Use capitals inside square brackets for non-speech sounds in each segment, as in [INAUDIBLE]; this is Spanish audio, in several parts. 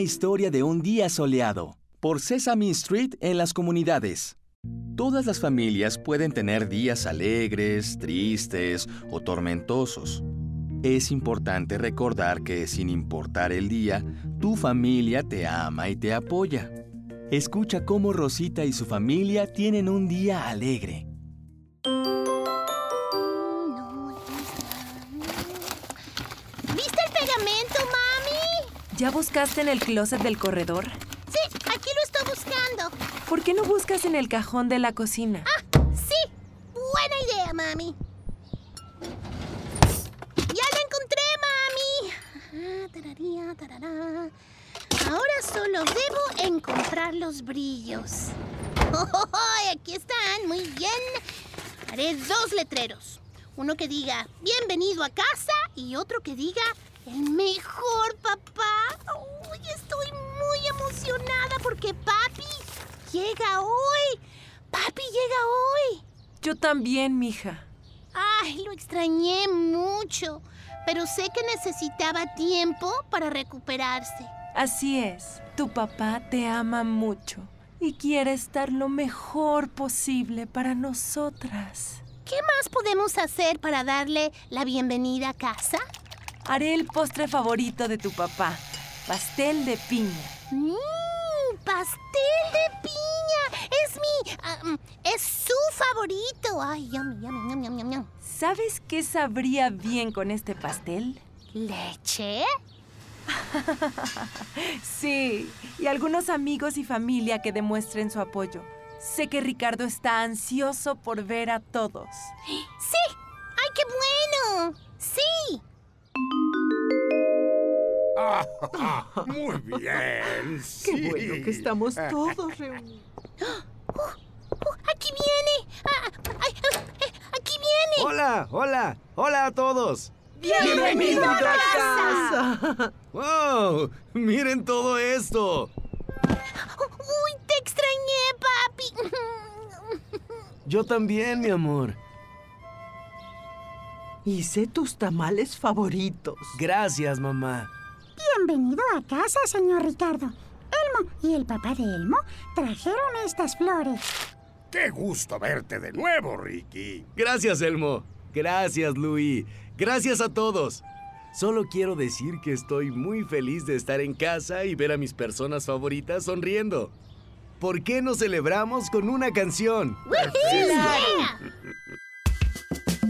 Historia de un día soleado por Sesame Street en las comunidades. Todas las familias pueden tener días alegres, tristes o tormentosos. Es importante recordar que sin importar el día, tu familia te ama y te apoya. Escucha cómo Rosita y su familia tienen un día alegre. ¿Ya buscaste en el closet del corredor? Sí, aquí lo estoy buscando. ¿Por qué no buscas en el cajón de la cocina? Ah, sí. Buena idea, mami. Ya lo encontré, mami. Ah, tararía, tarará. Ahora solo debo encontrar los brillos. [LAUGHS] ¡Oh, aquí están! Muy bien. Haré dos letreros. Uno que diga bienvenido a casa y otro que diga el mejor papá. Uy, estoy muy emocionada porque papi llega hoy. Papi llega hoy. Yo también, mija. Ay, lo extrañé mucho, pero sé que necesitaba tiempo para recuperarse. Así es, tu papá te ama mucho y quiere estar lo mejor posible para nosotras. ¿Qué más podemos hacer para darle la bienvenida a casa? Haré el postre favorito de tu papá, pastel de piña. ¡Mmm! ¡Pastel de piña! Es mi... es su favorito. Ay, yum, yum, yum, yum. ¿Sabes qué sabría bien con este pastel? ¿Leche? [LAUGHS] Sí, y algunos amigos y familia que demuestren su apoyo. Sé que Ricardo está ansioso por ver a todos. ¡Sí! ¡Ay, qué bueno! [LAUGHS] muy bien. Qué bueno que estamos todos reunidos. ¡Uh, [GASPS] ¡Aquí viene! Ah, ah, ¡Aquí viene! Hola, hola, hola a todos. ¡Bienvenido a casa! [LAUGHS] ¡Wow! Miren todo esto. ¡Uy, te extrañé, papi! [LAUGHS] Yo también, mi amor. Hice tus tamales favoritos. Gracias, mamá. Bienvenido a casa, señor Ricardo. Elmo y el papá de Elmo trajeron estas flores. Qué gusto verte de nuevo, Ricky. Gracias, Elmo. Gracias, Louis. Gracias a todos. Solo quiero decir que estoy muy feliz de estar en casa y ver a mis personas favoritas sonriendo. ¿Por qué no celebramos con una canción?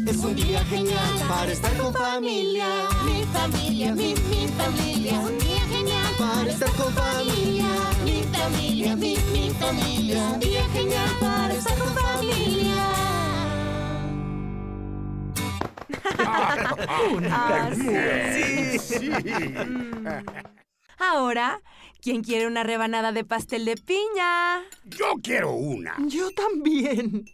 Es un día genial para estar con familia. Mi familia, mi, mi familia. Familia, mi, mi familia. Un día genial para estar con familia. Ah, Sí, sí. Ahora, ¿quién quiere una rebanada de pastel de piña? Yo quiero una. Yo también.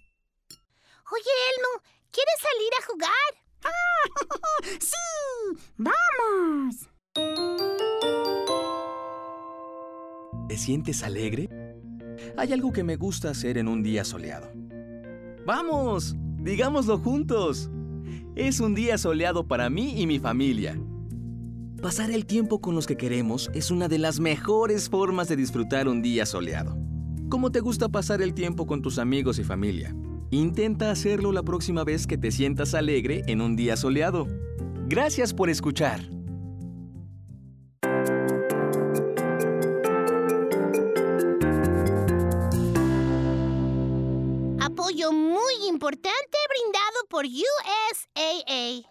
Oye, Elmo, ¿quieres salir a jugar? [LAUGHS] ¡Sí! ¡Vamos! ¿Te sientes alegre? Hay algo que me gusta hacer en un día soleado. ¡Vamos! Digámoslo juntos. Es un día soleado para mí y mi familia. Pasar el tiempo con los que queremos es una de las mejores formas de disfrutar un día soleado. ¿Cómo te gusta pasar el tiempo con tus amigos y familia? Intenta hacerlo la próxima vez que te sientas alegre en un día soleado. Gracias por escuchar. Apoyo muy importante brindado por USAA.